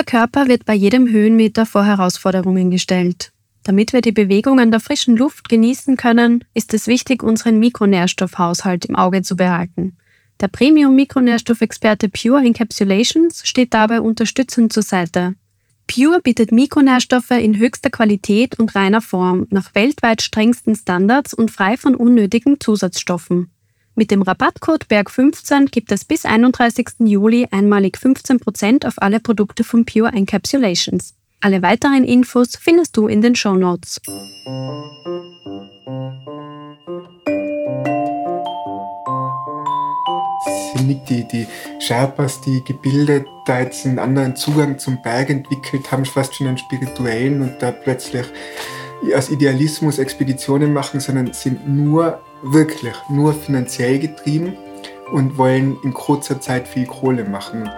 Unser Körper wird bei jedem Höhenmeter vor Herausforderungen gestellt. Damit wir die Bewegungen der frischen Luft genießen können, ist es wichtig, unseren Mikronährstoffhaushalt im Auge zu behalten. Der Premium-Mikronährstoffexperte Pure Encapsulations steht dabei unterstützend zur Seite. Pure bietet Mikronährstoffe in höchster Qualität und reiner Form, nach weltweit strengsten Standards und frei von unnötigen Zusatzstoffen. Mit dem Rabattcode BERG15 gibt es bis 31. Juli einmalig 15% auf alle Produkte von Pure Encapsulations. Alle weiteren Infos findest du in den Show Notes. die, die Sherpas, die gebildet da jetzt einen anderen Zugang zum Berg entwickelt haben, fast schon einen spirituellen und da plötzlich aus Idealismus Expeditionen machen, sondern sind nur wirklich nur finanziell getrieben und wollen in kurzer Zeit viel Kohle machen.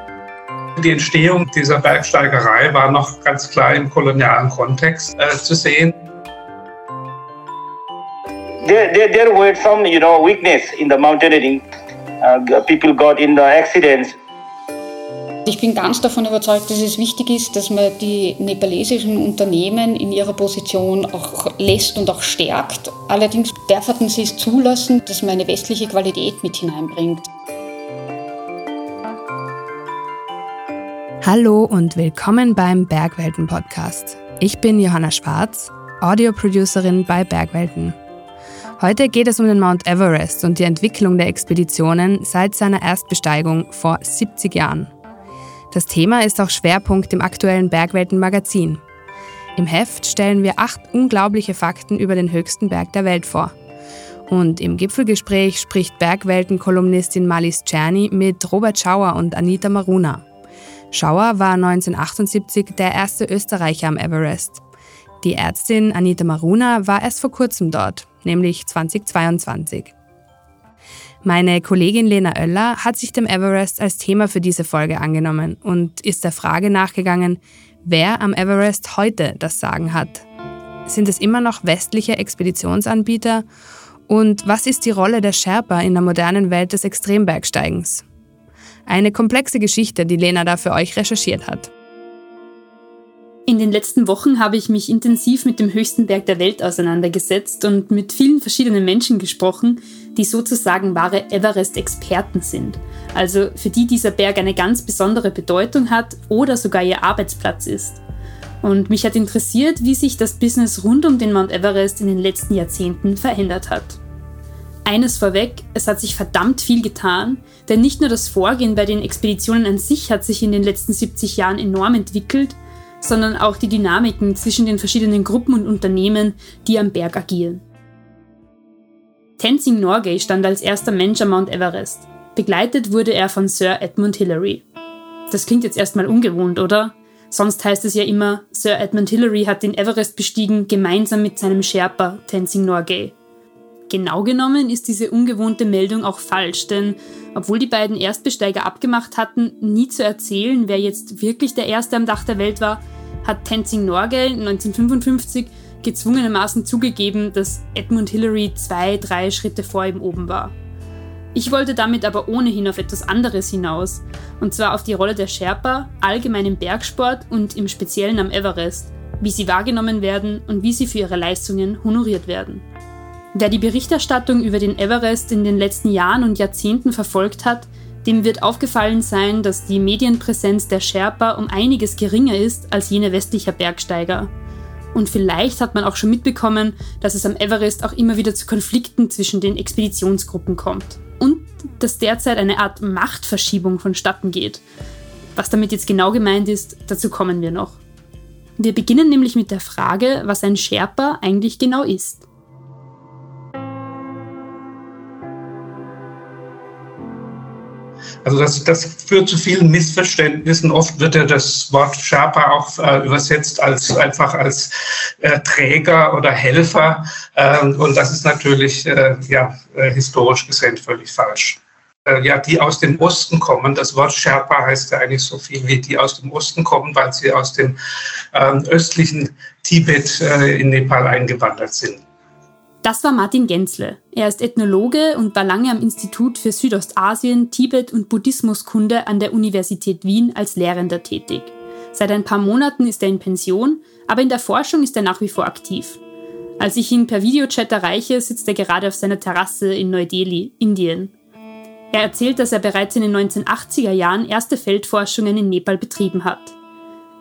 Die Entstehung dieser Bergsteigerei war noch ganz klar im kolonialen Kontext äh, zu sehen. There, there, there were some, you know, weakness in the mountaineering. Uh, people got in the accidents. Ich bin ganz davon überzeugt, dass es wichtig ist, dass man die nepalesischen Unternehmen in ihrer Position auch lässt und auch stärkt. Allerdings darf man sie es zulassen, dass man eine westliche Qualität mit hineinbringt. Hallo und willkommen beim Bergwelten Podcast. Ich bin Johanna Schwarz, Audioproducerin bei Bergwelten. Heute geht es um den Mount Everest und die Entwicklung der Expeditionen seit seiner Erstbesteigung vor 70 Jahren. Das Thema ist auch Schwerpunkt im aktuellen Bergwelten-Magazin. Im Heft stellen wir acht unglaubliche Fakten über den höchsten Berg der Welt vor. Und im Gipfelgespräch spricht Bergwelten-Kolumnistin Malis Czerny mit Robert Schauer und Anita Maruna. Schauer war 1978 der erste Österreicher am Everest. Die Ärztin Anita Maruna war erst vor kurzem dort, nämlich 2022. Meine Kollegin Lena Oeller hat sich dem Everest als Thema für diese Folge angenommen und ist der Frage nachgegangen, wer am Everest heute das Sagen hat. Sind es immer noch westliche Expeditionsanbieter? Und was ist die Rolle der Sherpa in der modernen Welt des Extrembergsteigens? Eine komplexe Geschichte, die Lena da für euch recherchiert hat. In den letzten Wochen habe ich mich intensiv mit dem höchsten Berg der Welt auseinandergesetzt und mit vielen verschiedenen Menschen gesprochen, die sozusagen wahre Everest-Experten sind. Also für die dieser Berg eine ganz besondere Bedeutung hat oder sogar ihr Arbeitsplatz ist. Und mich hat interessiert, wie sich das Business rund um den Mount Everest in den letzten Jahrzehnten verändert hat. Eines vorweg, es hat sich verdammt viel getan, denn nicht nur das Vorgehen bei den Expeditionen an sich hat sich in den letzten 70 Jahren enorm entwickelt, sondern auch die Dynamiken zwischen den verschiedenen Gruppen und Unternehmen, die am Berg agieren. Tenzing Norgay stand als erster Mensch am Mount Everest. Begleitet wurde er von Sir Edmund Hillary. Das klingt jetzt erstmal ungewohnt, oder? Sonst heißt es ja immer, Sir Edmund Hillary hat den Everest bestiegen, gemeinsam mit seinem Sherpa Tenzing Norgay. Genau genommen ist diese ungewohnte Meldung auch falsch, denn obwohl die beiden Erstbesteiger abgemacht hatten, nie zu erzählen, wer jetzt wirklich der Erste am Dach der Welt war, hat Tenzing Norgay 1955 gezwungenermaßen zugegeben, dass Edmund Hillary zwei, drei Schritte vor ihm oben war. Ich wollte damit aber ohnehin auf etwas anderes hinaus, und zwar auf die Rolle der Sherpa allgemein im Bergsport und im Speziellen am Everest, wie sie wahrgenommen werden und wie sie für ihre Leistungen honoriert werden. Wer die Berichterstattung über den Everest in den letzten Jahren und Jahrzehnten verfolgt hat, dem wird aufgefallen sein, dass die Medienpräsenz der Sherpa um einiges geringer ist als jene westlicher Bergsteiger. Und vielleicht hat man auch schon mitbekommen, dass es am Everest auch immer wieder zu Konflikten zwischen den Expeditionsgruppen kommt. Und dass derzeit eine Art Machtverschiebung vonstatten geht. Was damit jetzt genau gemeint ist, dazu kommen wir noch. Wir beginnen nämlich mit der Frage, was ein Sherpa eigentlich genau ist. Also das, das führt zu vielen Missverständnissen. Oft wird ja das Wort Sherpa auch äh, übersetzt als einfach als äh, Träger oder Helfer. Äh, und das ist natürlich äh, ja, äh, historisch gesehen völlig falsch. Äh, ja, die aus dem Osten kommen. Das Wort Sherpa heißt ja eigentlich so viel wie die aus dem Osten kommen, weil sie aus dem ähm, östlichen Tibet in Nepal eingewandert sind. Das war Martin Gensle. Er ist Ethnologe und war lange am Institut für Südostasien, Tibet und Buddhismuskunde an der Universität Wien als Lehrender tätig. Seit ein paar Monaten ist er in Pension, aber in der Forschung ist er nach wie vor aktiv. Als ich ihn per Videochat erreiche, sitzt er gerade auf seiner Terrasse in Neu-Delhi, Indien. Er erzählt, dass er bereits in den 1980er Jahren erste Feldforschungen in Nepal betrieben hat.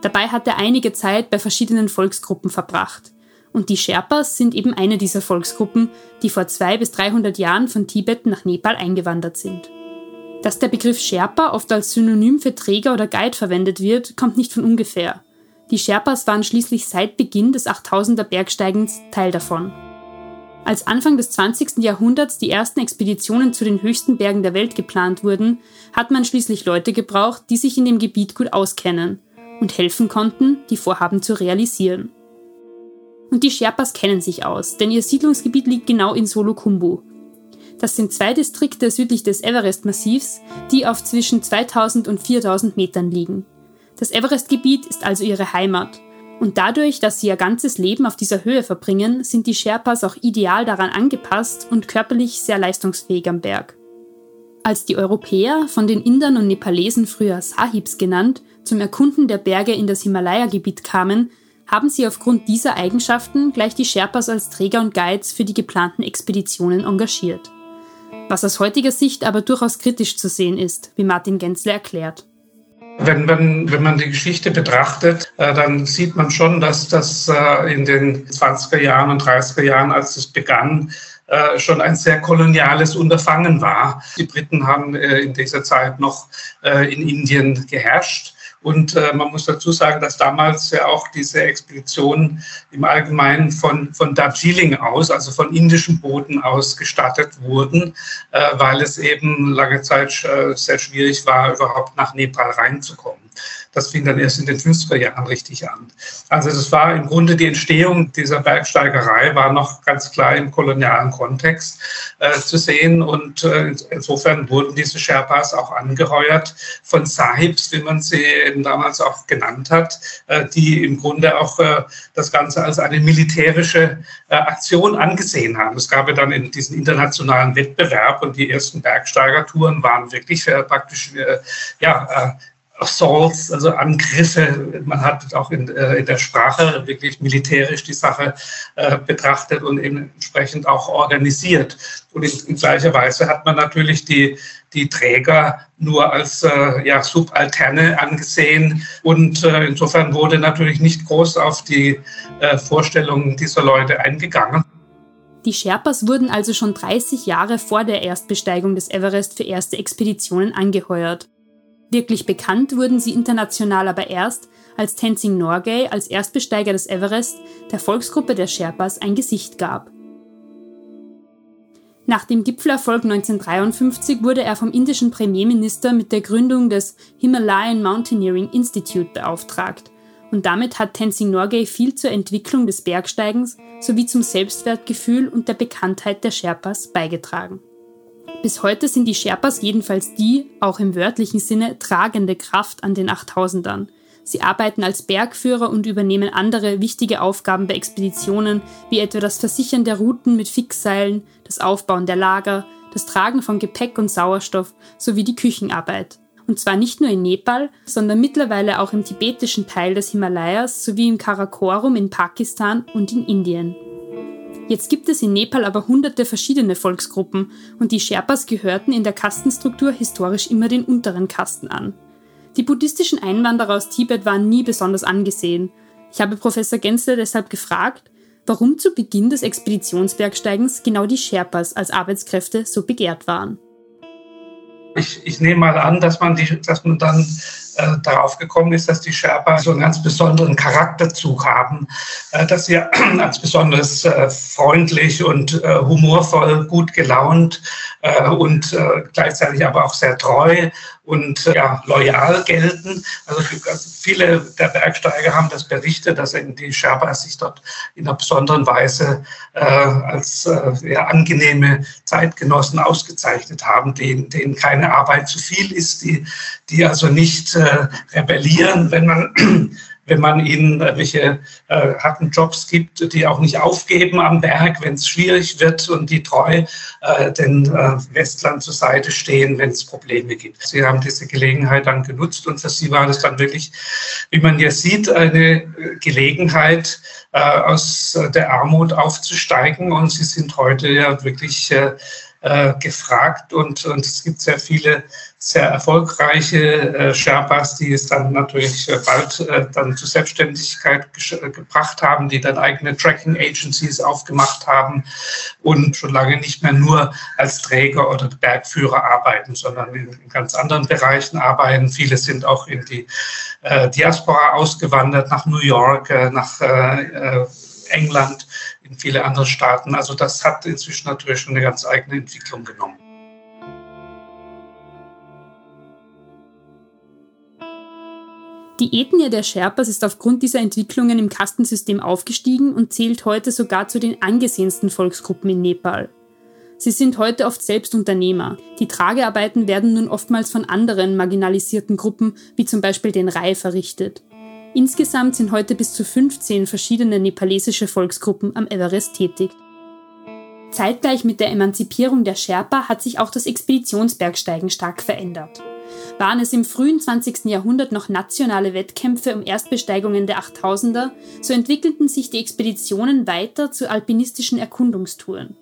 Dabei hat er einige Zeit bei verschiedenen Volksgruppen verbracht. Und die Sherpas sind eben eine dieser Volksgruppen, die vor 200 bis 300 Jahren von Tibet nach Nepal eingewandert sind. Dass der Begriff Sherpa oft als Synonym für Träger oder Guide verwendet wird, kommt nicht von ungefähr. Die Sherpas waren schließlich seit Beginn des 8000er Bergsteigens Teil davon. Als Anfang des 20. Jahrhunderts die ersten Expeditionen zu den höchsten Bergen der Welt geplant wurden, hat man schließlich Leute gebraucht, die sich in dem Gebiet gut auskennen und helfen konnten, die Vorhaben zu realisieren. Und die Sherpas kennen sich aus, denn ihr Siedlungsgebiet liegt genau in Solokhumbu, das sind zwei Distrikte südlich des Everest-Massivs, die auf zwischen 2000 und 4000 Metern liegen. Das Everest-Gebiet ist also ihre Heimat. Und dadurch, dass sie ihr ganzes Leben auf dieser Höhe verbringen, sind die Sherpas auch ideal daran angepasst und körperlich sehr leistungsfähig am Berg. Als die Europäer, von den Indern und Nepalesen früher Sahibs genannt, zum Erkunden der Berge in das Himalaya-Gebiet kamen, haben sie aufgrund dieser Eigenschaften gleich die Sherpas als Träger und Guides für die geplanten Expeditionen engagiert was aus heutiger Sicht aber durchaus kritisch zu sehen ist, wie Martin Gensler erklärt. Wenn man, wenn man die Geschichte betrachtet, äh, dann sieht man schon, dass das äh, in den 20er Jahren und 30er Jahren, als es begann, äh, schon ein sehr koloniales Unterfangen war. Die Briten haben in dieser Zeit noch in Indien geherrscht. Und äh, man muss dazu sagen, dass damals ja auch diese Expeditionen im Allgemeinen von, von Darjeeling aus, also von indischen Booten aus gestartet wurden, äh, weil es eben lange Zeit äh, sehr schwierig war, überhaupt nach Nepal reinzukommen. Das fing dann erst in den 50er Jahren richtig an. Also das war im Grunde die Entstehung dieser Bergsteigerei, war noch ganz klar im kolonialen Kontext äh, zu sehen. Und äh, insofern wurden diese Sherpas auch angeheuert von Sahibs, wie man sie eben damals auch genannt hat, äh, die im Grunde auch äh, das Ganze als eine militärische äh, Aktion angesehen haben. Es gab ja dann in diesen internationalen Wettbewerb und die ersten Bergsteigertouren waren wirklich äh, praktisch ja, Assaults, also Angriffe. Man hat auch in, äh, in der Sprache wirklich militärisch die Sache äh, betrachtet und eben entsprechend auch organisiert. Und in, in, gleicher Weise hat man natürlich die, die Träger nur als äh, ja, Subalterne angesehen. Und äh, insofern wurde natürlich nicht groß auf die äh, Vorstellungen dieser Leute eingegangen. Die Sherpas wurden also schon 30 Jahre vor der Erstbesteigung des Everest für erste Expeditionen angeheuert. Wirklich bekannt wurden sie international aber erst, als Tenzing Norgay als Erstbesteiger des Everest der Volksgruppe der Sherpas ein Gesicht gab. Nach dem Gipfelerfolg 1953 wurde er vom indischen Premierminister mit der Gründung des Himalayan Mountaineering Institute beauftragt und damit hat Tenzing Norgay viel zur Entwicklung des Bergsteigens sowie zum Selbstwertgefühl und der Bekanntheit der Sherpas beigetragen. Bis heute sind die Sherpas jedenfalls die, auch im wörtlichen Sinne, tragende Kraft an den 8000ern. Sie arbeiten als Bergführer und übernehmen andere wichtige Aufgaben bei Expeditionen, wie etwa das Versichern der Routen mit Fixseilen, das Aufbauen der Lager, das Tragen von Gepäck und Sauerstoff sowie die Küchenarbeit. Und zwar nicht nur in Nepal, sondern mittlerweile auch im tibetischen Teil des Himalayas sowie im Karakorum in Pakistan und in Indien. Jetzt gibt es in Nepal aber hunderte verschiedene Volksgruppen und die Sherpas gehörten in der Kastenstruktur historisch immer den unteren Kasten an. Die buddhistischen Einwanderer aus Tibet waren nie besonders angesehen. Ich habe Professor Gensler deshalb gefragt, warum zu Beginn des Expeditionsbergsteigens genau die Sherpas als Arbeitskräfte so begehrt waren. Ich, ich nehme mal an, dass man, die, dass man dann äh, darauf gekommen ist, dass die Sherpa so einen ganz besonderen Charakterzug haben, äh, dass sie als besonders äh, freundlich und äh, humorvoll, gut gelaunt äh, und gleichzeitig aber auch sehr treu und ja, loyal gelten. Also, also viele der Bergsteiger haben das berichtet, dass die Sherpas sich dort in einer besonderen Weise als ja, angenehme Zeitgenossen ausgezeichnet haben, denen, denen keine Arbeit zu viel ist, die, die also nicht äh, rebellieren, wenn man wenn man ihnen welche äh, harten Jobs gibt, die auch nicht aufgeben am Berg, wenn es schwierig wird und die treu äh, den äh, Westland zur Seite stehen, wenn es Probleme gibt. Sie haben diese Gelegenheit dann genutzt und für sie war das dann wirklich, wie man hier sieht, eine Gelegenheit, äh, aus der Armut aufzusteigen und sie sind heute ja wirklich äh, äh, gefragt und, und es gibt sehr viele sehr erfolgreiche äh, Sherpas, die es dann natürlich äh, bald äh, dann zur Selbstständigkeit äh, gebracht haben, die dann eigene Tracking Agencies aufgemacht haben und schon lange nicht mehr nur als Träger oder Bergführer arbeiten, sondern in, in ganz anderen Bereichen arbeiten. Viele sind auch in die Diaspora ausgewandert, nach New York, nach England in viele andere Staaten. Also das hat inzwischen natürlich schon eine ganz eigene Entwicklung genommen. Die Ethnie der Sherpas ist aufgrund dieser Entwicklungen im Kastensystem aufgestiegen und zählt heute sogar zu den angesehensten Volksgruppen in Nepal. Sie sind heute oft selbst Unternehmer. Die Tragearbeiten werden nun oftmals von anderen marginalisierten Gruppen, wie zum Beispiel den Rai, verrichtet. Insgesamt sind heute bis zu 15 verschiedene nepalesische Volksgruppen am Everest tätig. Zeitgleich mit der Emanzipierung der Sherpa hat sich auch das Expeditionsbergsteigen stark verändert. Waren es im frühen 20. Jahrhundert noch nationale Wettkämpfe um Erstbesteigungen der 8000er, so entwickelten sich die Expeditionen weiter zu alpinistischen Erkundungstouren.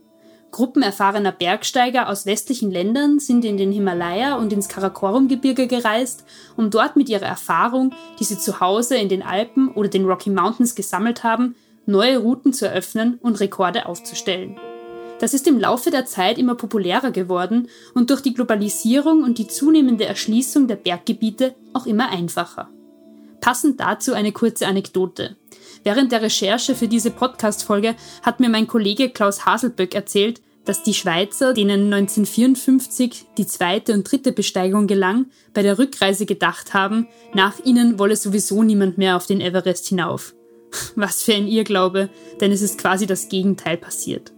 Gruppen erfahrener Bergsteiger aus westlichen Ländern sind in den Himalaya und ins Karakorum-Gebirge gereist, um dort mit ihrer Erfahrung, die sie zu Hause in den Alpen oder den Rocky Mountains gesammelt haben, neue Routen zu eröffnen und Rekorde aufzustellen. Das ist im Laufe der Zeit immer populärer geworden und durch die Globalisierung und die zunehmende Erschließung der Berggebiete auch immer einfacher. Passend dazu eine kurze Anekdote. Während der Recherche für diese Podcast-Folge hat mir mein Kollege Klaus Haselböck erzählt, dass die Schweizer, denen 1954 die zweite und dritte Besteigung gelang, bei der Rückreise gedacht haben, nach ihnen wolle sowieso niemand mehr auf den Everest hinauf. Was für ein Irrglaube, denn es ist quasi das Gegenteil passiert.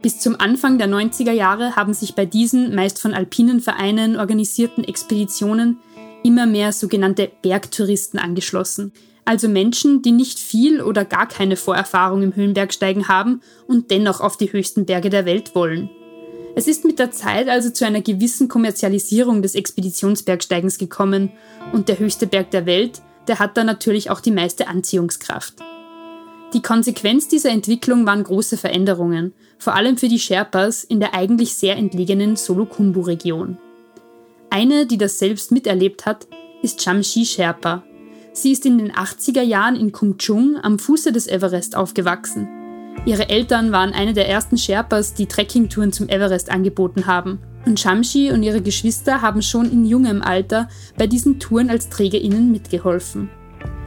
Bis zum Anfang der 90er Jahre haben sich bei diesen meist von alpinen Vereinen organisierten Expeditionen immer mehr sogenannte Bergtouristen angeschlossen, also Menschen, die nicht viel oder gar keine Vorerfahrung im Höhenbergsteigen haben und dennoch auf die höchsten Berge der Welt wollen. Es ist mit der Zeit also zu einer gewissen Kommerzialisierung des Expeditionsbergsteigens gekommen und der höchste Berg der Welt, der hat da natürlich auch die meiste Anziehungskraft. Die Konsequenz dieser Entwicklung waren große Veränderungen, vor allem für die Sherpas in der eigentlich sehr entlegenen Solokumbu-Region. Eine, die das selbst miterlebt hat, ist Chamshi Sherpa, Sie ist in den 80er Jahren in Kungchung am Fuße des Everest aufgewachsen. Ihre Eltern waren eine der ersten Sherpas, die Trekkingtouren zum Everest angeboten haben. Und Shamshi und ihre Geschwister haben schon in jungem Alter bei diesen Touren als TrägerInnen mitgeholfen.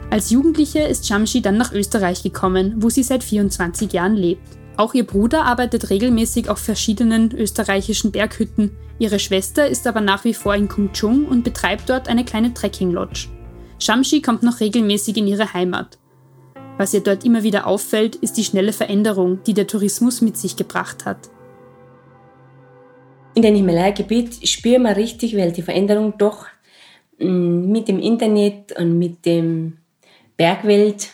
Als Jugendliche ist Shamshi dann nach Österreich gekommen, wo sie seit 24 Jahren lebt. Auch ihr Bruder arbeitet regelmäßig auf verschiedenen österreichischen Berghütten. Ihre Schwester ist aber nach wie vor in Kungchung und betreibt dort eine kleine Trekking-Lodge. Shamshi kommt noch regelmäßig in ihre Heimat. Was ihr dort immer wieder auffällt, ist die schnelle Veränderung, die der Tourismus mit sich gebracht hat. In dem Himalaya-Gebiet spüren wir richtig, weil die Veränderung doch mm, mit dem Internet und mit dem Bergwelt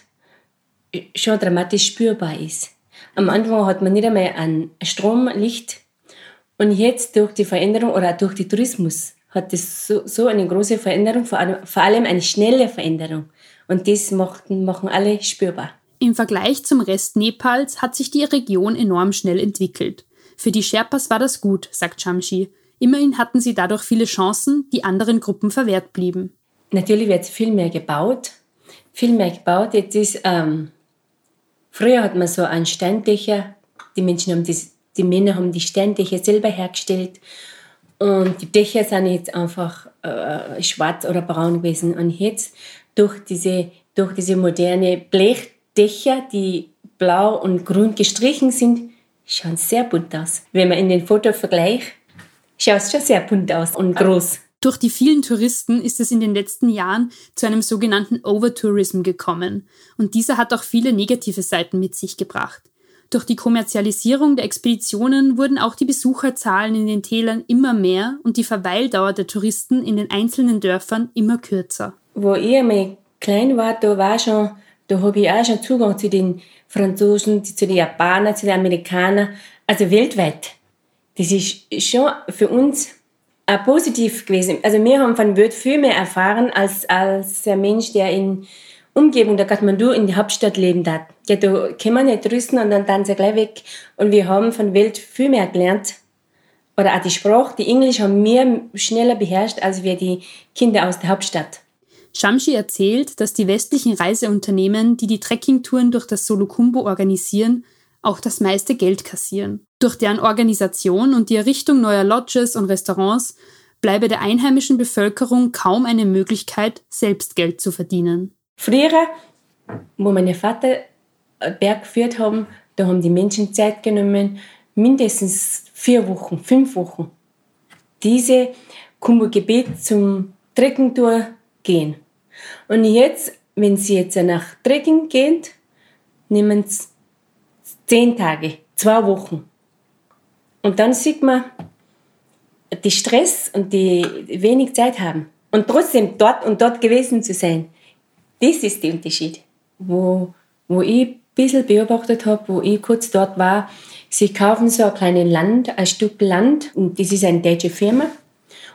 schon dramatisch spürbar ist. Am Anfang hat man nicht einmal ein Stromlicht und jetzt durch die Veränderung oder durch den Tourismus hat das so, so eine große Veränderung, vor allem, vor allem eine schnelle Veränderung. Und das machten, machen alle spürbar. Im Vergleich zum Rest Nepals hat sich die Region enorm schnell entwickelt. Für die Sherpas war das gut, sagt Shamshi. Immerhin hatten sie dadurch viele Chancen, die anderen Gruppen verwehrt blieben. Natürlich wird viel mehr gebaut. Viel mehr gebaut. Jetzt ist, ähm, früher hat man so einen Steindächer, die Menschen haben das, die Männer haben die Steindächer selber hergestellt und die Dächer sind jetzt einfach äh, schwarz oder braun gewesen. Und jetzt durch diese, durch diese moderne Blechdächer, die blau und grün gestrichen sind, schauen sehr bunt aus. Wenn man in den Foto vergleicht, schaut es schon sehr bunt aus und groß. Durch die vielen Touristen ist es in den letzten Jahren zu einem sogenannten Overtourism gekommen. Und dieser hat auch viele negative Seiten mit sich gebracht. Durch die Kommerzialisierung der Expeditionen wurden auch die Besucherzahlen in den Tälern immer mehr und die Verweildauer der Touristen in den einzelnen Dörfern immer kürzer. Wo ich einmal klein war, da war schon, da habe ich auch schon Zugang zu den Franzosen, zu den Japanern, zu den Amerikanern, also weltweit. Das ist schon für uns auch positiv gewesen. Also wir haben von Welt viel mehr erfahren als, als ein Mensch, der in Umgebung der Kathmandu in der Hauptstadt leben hat. Ja, da können wir nicht rüsten und dann dann sie gleich weg. Und wir haben von Welt viel mehr gelernt. Oder auch die Sprache, die Englisch haben wir schneller beherrscht als wir die Kinder aus der Hauptstadt. Shamshi erzählt, dass die westlichen Reiseunternehmen, die die Trekkingtouren durch das Solukumbo organisieren, auch das meiste Geld kassieren. Durch deren Organisation und die Errichtung neuer Lodges und Restaurants bleibe der einheimischen Bevölkerung kaum eine Möglichkeit, selbst Geld zu verdienen. Früher, wo meine Vater Berg geführt haben, da haben die Menschen Zeit genommen, mindestens vier Wochen, fünf Wochen, diese Kumbo-Gebet zum Trekking-Tour gehen. Und jetzt, wenn sie jetzt nach Trekking gehen, nehmen sie zehn Tage, zwei Wochen. Und dann sieht man die Stress und die wenig Zeit haben. Und trotzdem dort und dort gewesen zu sein. Das ist der Unterschied. Wo, wo ich ein bisschen beobachtet habe, wo ich kurz dort war, sie kaufen so ein kleines Land, ein Stück Land, und das ist eine deutsche Firma.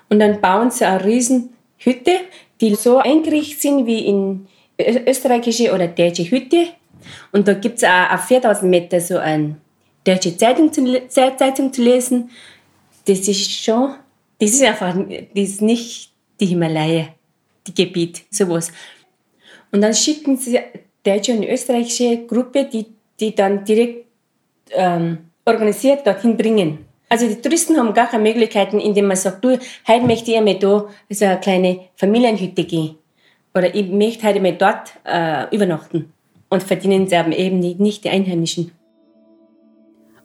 Und dann bauen sie eine riesen Hütte, die so eingerichtet sind wie in österreichische oder deutsche Hütte. Und da gibt es auch auf 4000 Meter so eine deutsche Zeitung zu, Zeitung zu lesen. Das ist schon, das ist einfach, das ist nicht die Himalaya, die Gebiet, sowas. Und dann schicken sie deutsche und österreichische Gruppe, die, die dann direkt ähm, organisiert dorthin bringen. Also die Touristen haben gar keine Möglichkeiten, indem man sagt, du, heute möchte ich einmal da so eine kleine Familienhütte gehen. Oder ich möchte heute mal dort äh, übernachten. Und verdienen sie aber eben nicht die Einheimischen.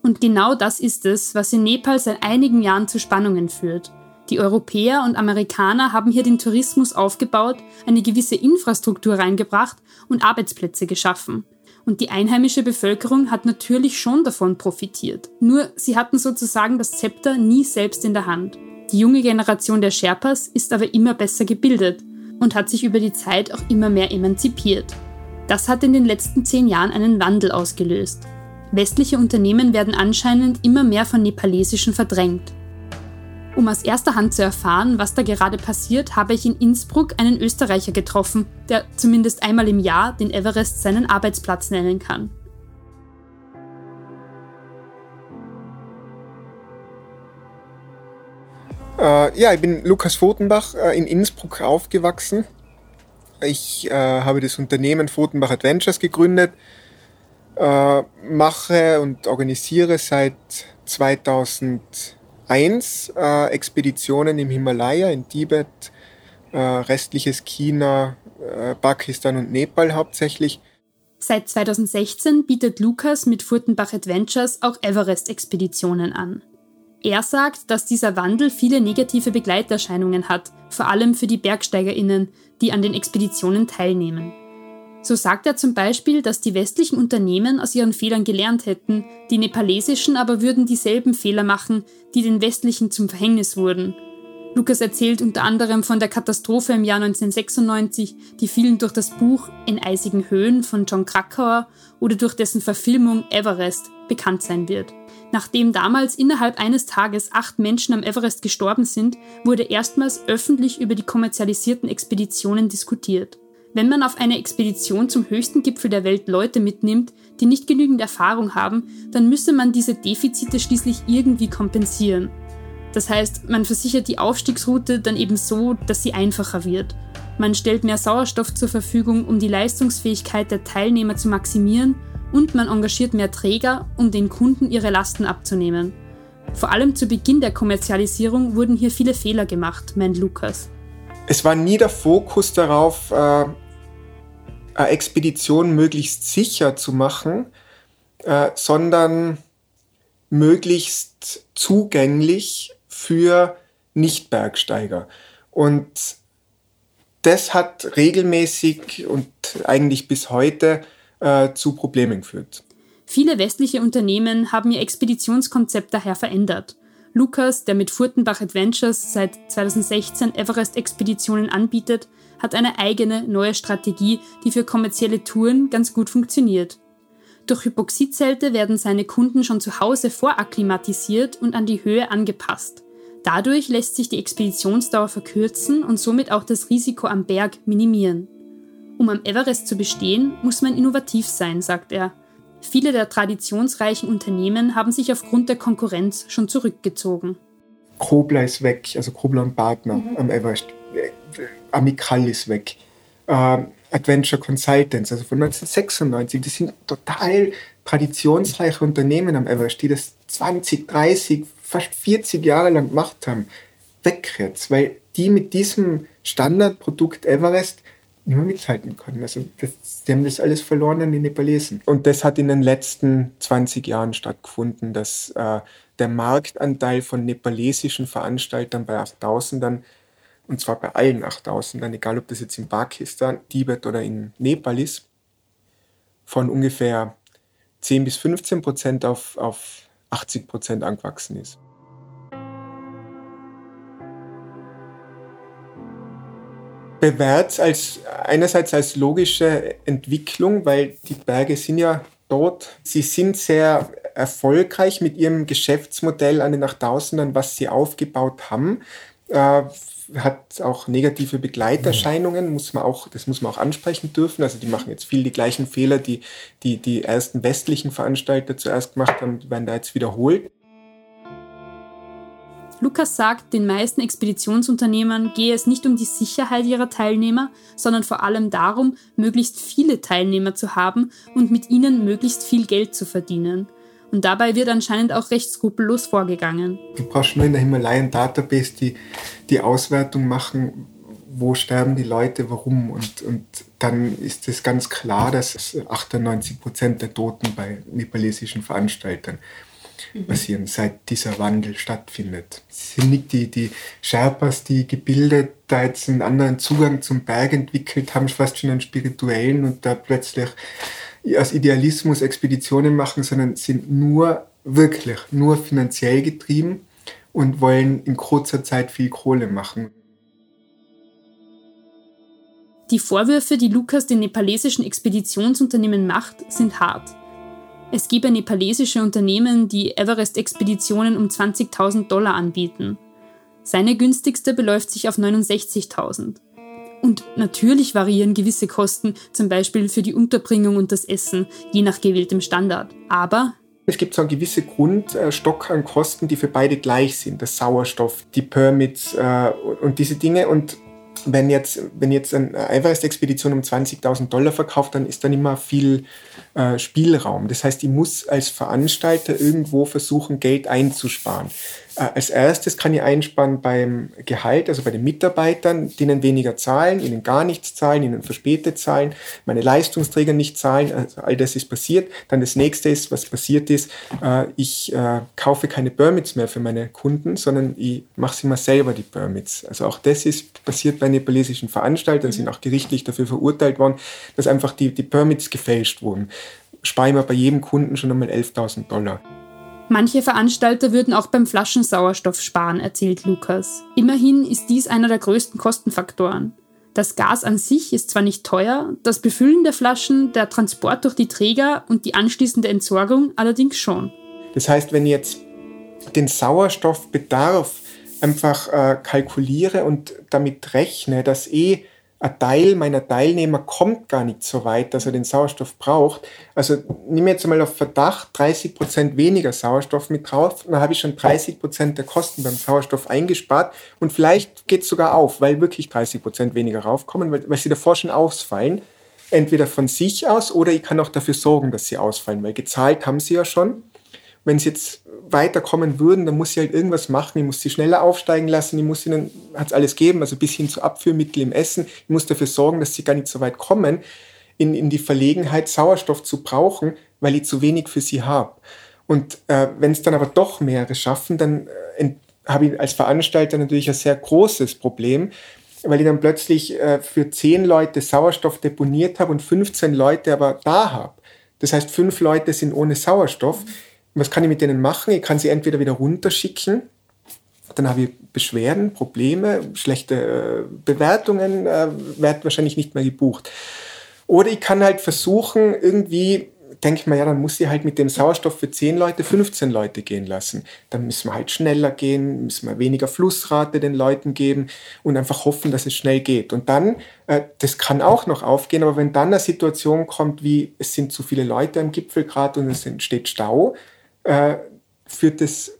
Und genau das ist es, was in Nepal seit einigen Jahren zu Spannungen führt. Die Europäer und Amerikaner haben hier den Tourismus aufgebaut, eine gewisse Infrastruktur reingebracht und Arbeitsplätze geschaffen. Und die einheimische Bevölkerung hat natürlich schon davon profitiert. Nur sie hatten sozusagen das Zepter nie selbst in der Hand. Die junge Generation der Sherpas ist aber immer besser gebildet und hat sich über die Zeit auch immer mehr emanzipiert. Das hat in den letzten zehn Jahren einen Wandel ausgelöst. Westliche Unternehmen werden anscheinend immer mehr von nepalesischen verdrängt. Um aus erster Hand zu erfahren, was da gerade passiert, habe ich in Innsbruck einen Österreicher getroffen, der zumindest einmal im Jahr den Everest seinen Arbeitsplatz nennen kann. Äh, ja, ich bin Lukas Fotenbach, äh, in Innsbruck aufgewachsen. Ich äh, habe das Unternehmen Fotenbach Adventures gegründet, äh, mache und organisiere seit 2000 eins äh, Expeditionen im Himalaya, in Tibet, äh, restliches China, äh, Pakistan und Nepal hauptsächlich. Seit 2016 bietet Lukas mit Furtenbach Adventures auch Everest-Expeditionen an. Er sagt, dass dieser Wandel viele negative Begleiterscheinungen hat, vor allem für die BergsteigerInnen, die an den Expeditionen teilnehmen. So sagt er zum Beispiel, dass die westlichen Unternehmen aus ihren Fehlern gelernt hätten, die nepalesischen aber würden dieselben Fehler machen, die den westlichen zum Verhängnis wurden. Lukas erzählt unter anderem von der Katastrophe im Jahr 1996, die vielen durch das Buch In eisigen Höhen von John Krakauer oder durch dessen Verfilmung Everest bekannt sein wird. Nachdem damals innerhalb eines Tages acht Menschen am Everest gestorben sind, wurde erstmals öffentlich über die kommerzialisierten Expeditionen diskutiert. Wenn man auf eine Expedition zum höchsten Gipfel der Welt Leute mitnimmt, die nicht genügend Erfahrung haben, dann müsse man diese Defizite schließlich irgendwie kompensieren. Das heißt, man versichert die Aufstiegsroute dann eben so, dass sie einfacher wird. Man stellt mehr Sauerstoff zur Verfügung, um die Leistungsfähigkeit der Teilnehmer zu maximieren und man engagiert mehr Träger, um den Kunden ihre Lasten abzunehmen. Vor allem zu Beginn der Kommerzialisierung wurden hier viele Fehler gemacht, meint Lukas. Es war nie der Fokus darauf, äh, Expedition möglichst sicher zu machen, äh, sondern möglichst zugänglich für Nicht-Bergsteiger. Und das hat regelmäßig und eigentlich bis heute äh, zu Problemen geführt. Viele westliche Unternehmen haben ihr Expeditionskonzept daher verändert. Lukas, der mit Furtenbach Adventures seit 2016 Everest-Expeditionen anbietet, hat eine eigene neue Strategie, die für kommerzielle Touren ganz gut funktioniert. Durch Hypoxidzelte werden seine Kunden schon zu Hause vorakklimatisiert und an die Höhe angepasst. Dadurch lässt sich die Expeditionsdauer verkürzen und somit auch das Risiko am Berg minimieren. Um am Everest zu bestehen, muss man innovativ sein, sagt er. Viele der traditionsreichen Unternehmen haben sich aufgrund der Konkurrenz schon zurückgezogen. Kobler ist weg, also Kobler und Partner mhm. am Everest. Amical ist weg. Ähm, Adventure Consultants, also von 1996, das sind total traditionsreiche Unternehmen am Everest, die das 20, 30, fast 40 Jahre lang gemacht haben. Weg jetzt, weil die mit diesem Standardprodukt Everest nicht mehr mithalten können. Also das, die haben das alles verloren an die Nepalesen. Und das hat in den letzten 20 Jahren stattgefunden, dass äh, der Marktanteil von nepalesischen Veranstaltern bei 8000ern, und zwar bei allen 8000ern, egal ob das jetzt in Pakistan, Tibet oder in Nepal ist, von ungefähr 10 bis 15 Prozent auf, auf 80 Prozent angewachsen ist. bewährt als einerseits als logische Entwicklung, weil die Berge sind ja dort. Sie sind sehr erfolgreich mit ihrem Geschäftsmodell an den 8000ern, was sie aufgebaut haben. Äh, hat auch negative Begleiterscheinungen, muss man auch, das muss man auch ansprechen dürfen. Also die machen jetzt viel die gleichen Fehler, die die, die ersten westlichen Veranstalter zuerst gemacht haben, werden da jetzt wiederholt. Lukas sagt, den meisten Expeditionsunternehmern gehe es nicht um die Sicherheit ihrer Teilnehmer, sondern vor allem darum, möglichst viele Teilnehmer zu haben und mit ihnen möglichst viel Geld zu verdienen. Und dabei wird anscheinend auch recht skrupellos vorgegangen. Du brauchst nur in der Himalayan Database die, die Auswertung machen, wo sterben die Leute, warum. Und, und dann ist es ganz klar, dass 98 Prozent der Toten bei nepalesischen Veranstaltern Mhm. passieren, seit dieser Wandel stattfindet. Es sind nicht die, die Sherpas, die gebildet da jetzt einen anderen Zugang zum Berg entwickelt haben, fast schon einen spirituellen und da plötzlich aus Idealismus Expeditionen machen, sondern sind nur wirklich nur finanziell getrieben und wollen in kurzer Zeit viel Kohle machen. Die Vorwürfe, die Lukas den nepalesischen Expeditionsunternehmen macht, sind hart. Es gebe nepalesische Unternehmen, die Everest-Expeditionen um 20.000 Dollar anbieten. Seine günstigste beläuft sich auf 69.000. Und natürlich variieren gewisse Kosten, zum Beispiel für die Unterbringung und das Essen, je nach gewähltem Standard. Aber es gibt so einen gewissen Grundstock an Kosten, die für beide gleich sind. Der Sauerstoff, die Permits äh, und diese Dinge. Und wenn jetzt, wenn jetzt eine Everest-Expedition um 20.000 Dollar verkauft, dann ist dann immer viel äh, Spielraum. Das heißt, ich muss als Veranstalter irgendwo versuchen, Geld einzusparen. Äh, als erstes kann ich einsparen beim Gehalt, also bei den Mitarbeitern, denen weniger zahlen, ihnen gar nichts zahlen, ihnen verspätet zahlen, meine Leistungsträger nicht zahlen. Also all das ist passiert. Dann das nächste ist, was passiert ist, äh, ich äh, kaufe keine Permits mehr für meine Kunden, sondern ich mache sie mal selber, die Permits. Also auch das ist passiert bei nepalesischen Veranstaltern, sind auch gerichtlich dafür verurteilt worden, dass einfach die, die Permits gefälscht wurden. Sparen wir bei jedem Kunden schon einmal 11.000 Dollar. Manche Veranstalter würden auch beim Flaschensauerstoff sparen, erzählt Lukas. Immerhin ist dies einer der größten Kostenfaktoren. Das Gas an sich ist zwar nicht teuer, das Befüllen der Flaschen, der Transport durch die Träger und die anschließende Entsorgung allerdings schon. Das heißt, wenn ich jetzt den Sauerstoffbedarf einfach äh, kalkuliere und damit rechne, dass eh ein Teil meiner Teilnehmer kommt gar nicht so weit, dass er den Sauerstoff braucht. Also nimm jetzt einmal auf Verdacht 30 Prozent weniger Sauerstoff mit drauf, dann habe ich schon 30 Prozent der Kosten beim Sauerstoff eingespart und vielleicht geht es sogar auf, weil wirklich 30 Prozent weniger raufkommen, weil, weil sie davor schon ausfallen. Entweder von sich aus oder ich kann auch dafür sorgen, dass sie ausfallen, weil gezahlt haben sie ja schon wenn sie jetzt weiterkommen würden, dann muss sie halt irgendwas machen. Ich muss sie schneller aufsteigen lassen. Ich muss ihnen, hat es alles geben, also bis hin zu Abführmittel im Essen. Ich muss dafür sorgen, dass sie gar nicht so weit kommen, in, in die Verlegenheit, Sauerstoff zu brauchen, weil ich zu wenig für sie habe. Und äh, wenn es dann aber doch mehrere schaffen, dann äh, habe ich als Veranstalter natürlich ein sehr großes Problem, weil ich dann plötzlich äh, für zehn Leute Sauerstoff deponiert habe und 15 Leute aber da habe. Das heißt, fünf Leute sind ohne Sauerstoff. Was kann ich mit denen machen? Ich kann sie entweder wieder runterschicken dann habe ich Beschwerden, Probleme, schlechte äh, Bewertungen, äh, werde wahrscheinlich nicht mehr gebucht. Oder ich kann halt versuchen, irgendwie denke ich mir, ja, dann muss ich halt mit dem Sauerstoff für 10 Leute 15 Leute gehen lassen. Dann müssen wir halt schneller gehen, müssen wir weniger Flussrate den Leuten geben und einfach hoffen, dass es schnell geht. Und dann, äh, das kann auch noch aufgehen, aber wenn dann eine Situation kommt, wie es sind zu viele Leute am Gipfel gerade und es entsteht Stau, äh, führt das